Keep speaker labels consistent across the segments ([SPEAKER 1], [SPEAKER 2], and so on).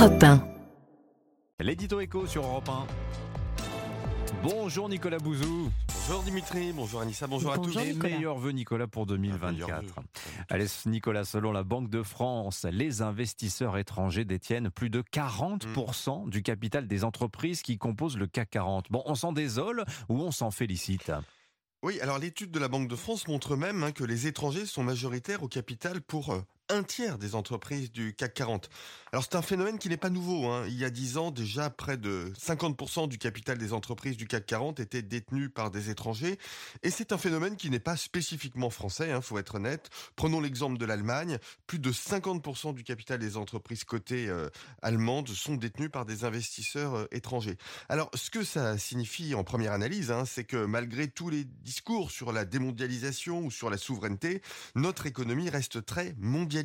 [SPEAKER 1] Europe 1.
[SPEAKER 2] L'édito écho sur Europe 1. Bonjour Nicolas Bouzou.
[SPEAKER 3] Bonjour Dimitri, bonjour Anissa, bonjour,
[SPEAKER 1] Bonjour.
[SPEAKER 3] à tous.
[SPEAKER 2] Et
[SPEAKER 1] Nicolas.
[SPEAKER 2] meilleurs vœux Nicolas pour 2024.
[SPEAKER 3] Meilleurs vœux.
[SPEAKER 2] Allez Nicolas, selon la Banque de France, les investisseurs étrangers détiennent plus de 40%
[SPEAKER 3] Mm.
[SPEAKER 2] du capital des entreprises qui composent le CAC 40. Bon, on s'en désole ou on s'en félicite?
[SPEAKER 3] Oui, alors l'étude de la Banque de France montre même hein, que les étrangers sont majoritaires au capital pour euh, un tiers des entreprises du CAC 40. Alors c'est un phénomène qui n'est pas nouveau. hein. Il y a 10 ans, déjà près de 50% du capital des entreprises du CAC 40 était détenu par des étrangers. Et c'est un phénomène qui n'est pas spécifiquement français, il faut être honnête. Prenons l'exemple de l'Allemagne. Plus de 50% du capital des entreprises cotées euh, allemandes sont détenus par des investisseurs euh, étrangers. Alors, ce que ça signifie en première analyse, hein, c'est que malgré tous les discours sur la démondialisation ou sur la souveraineté, notre économie reste très mondialisée.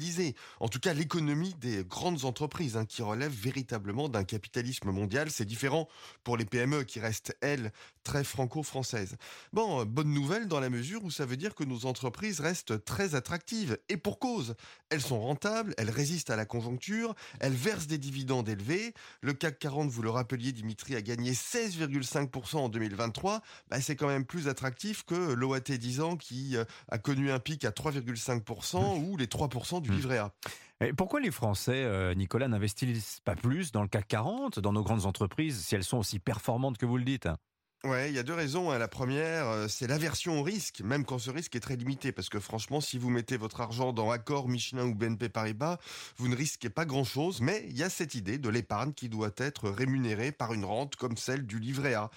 [SPEAKER 3] En tout cas, l'économie des grandes entreprises hein, qui relèvent véritablement d'un capitalisme mondial. C'est différent pour les PME qui restent, elles, très franco-françaises. Bon, euh, bonne nouvelle dans la mesure où ça veut dire que nos entreprises restent très attractives. Et pour cause, elles sont rentables, elles résistent à la conjoncture, elles versent des dividendes élevés. Le CAC 40, vous le rappeliez Dimitri, a gagné 16,5% en 2023. Bah, c'est quand même plus attractif que l'OAT 10 ans qui euh, a connu un pic à 3,5% ou les 3% du
[SPEAKER 2] Mmh.
[SPEAKER 3] livret A.
[SPEAKER 2] Et pourquoi les Français, euh, Nicolas, n'investissent pas plus dans le CAC 40, dans nos grandes entreprises, si elles sont aussi performantes que vous le dites?
[SPEAKER 3] Ouais, il y a deux raisons. hein. La première, euh, c'est l'aversion au risque, même quand ce risque est très limité. Parce que franchement, si vous mettez votre argent dans Accor, Michelin ou BNP Paribas, vous ne risquez pas grand-chose. Mais il y a cette idée de l'épargne qui doit être rémunérée par une rente comme celle du livret A.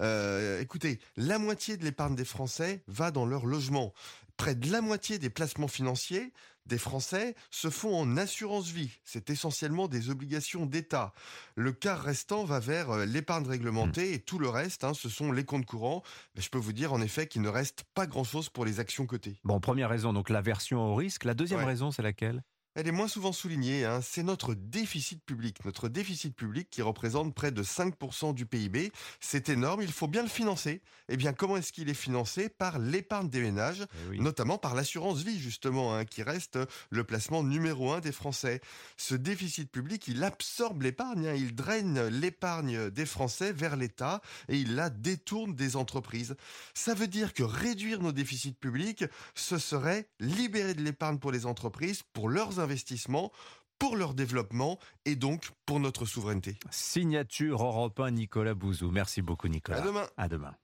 [SPEAKER 3] Euh, écoutez, la moitié de l'épargne des Français va dans leur logement. Près de la moitié des placements financiers des Français se font en assurance vie. C'est essentiellement des obligations d'État. Le quart restant va vers euh, l'épargne réglementée et tout le reste, hein, ce sont les comptes courants. Mais je peux vous dire en effet qu'il ne reste pas grand-chose pour les actions cotées.
[SPEAKER 2] Bon, première raison, donc l'aversion au risque. La deuxième
[SPEAKER 3] Ouais.
[SPEAKER 2] raison, c'est laquelle?
[SPEAKER 3] Elle est moins souvent soulignée, hein, c'est notre déficit public. Notre déficit public qui représente près de 5% du PIB. C'est énorme, il faut bien le financer. Eh bien, comment est-ce qu'il est financé? Par l'épargne des ménages,
[SPEAKER 2] Eh oui.
[SPEAKER 3] notamment par l'assurance vie, justement, hein, qui reste le placement numéro un des Français. Ce déficit public, il absorbe l'épargne, hein, il draine l'épargne des Français vers l'État et il la détourne des entreprises. Ça veut dire que réduire nos déficits publics, ce serait libérer de l'épargne pour les entreprises, pour leurs investissements, pour leur développement et donc pour notre souveraineté.
[SPEAKER 2] Signature Europe 1, Nicolas Bouzou. Merci beaucoup, Nicolas.
[SPEAKER 3] À demain.
[SPEAKER 2] À demain.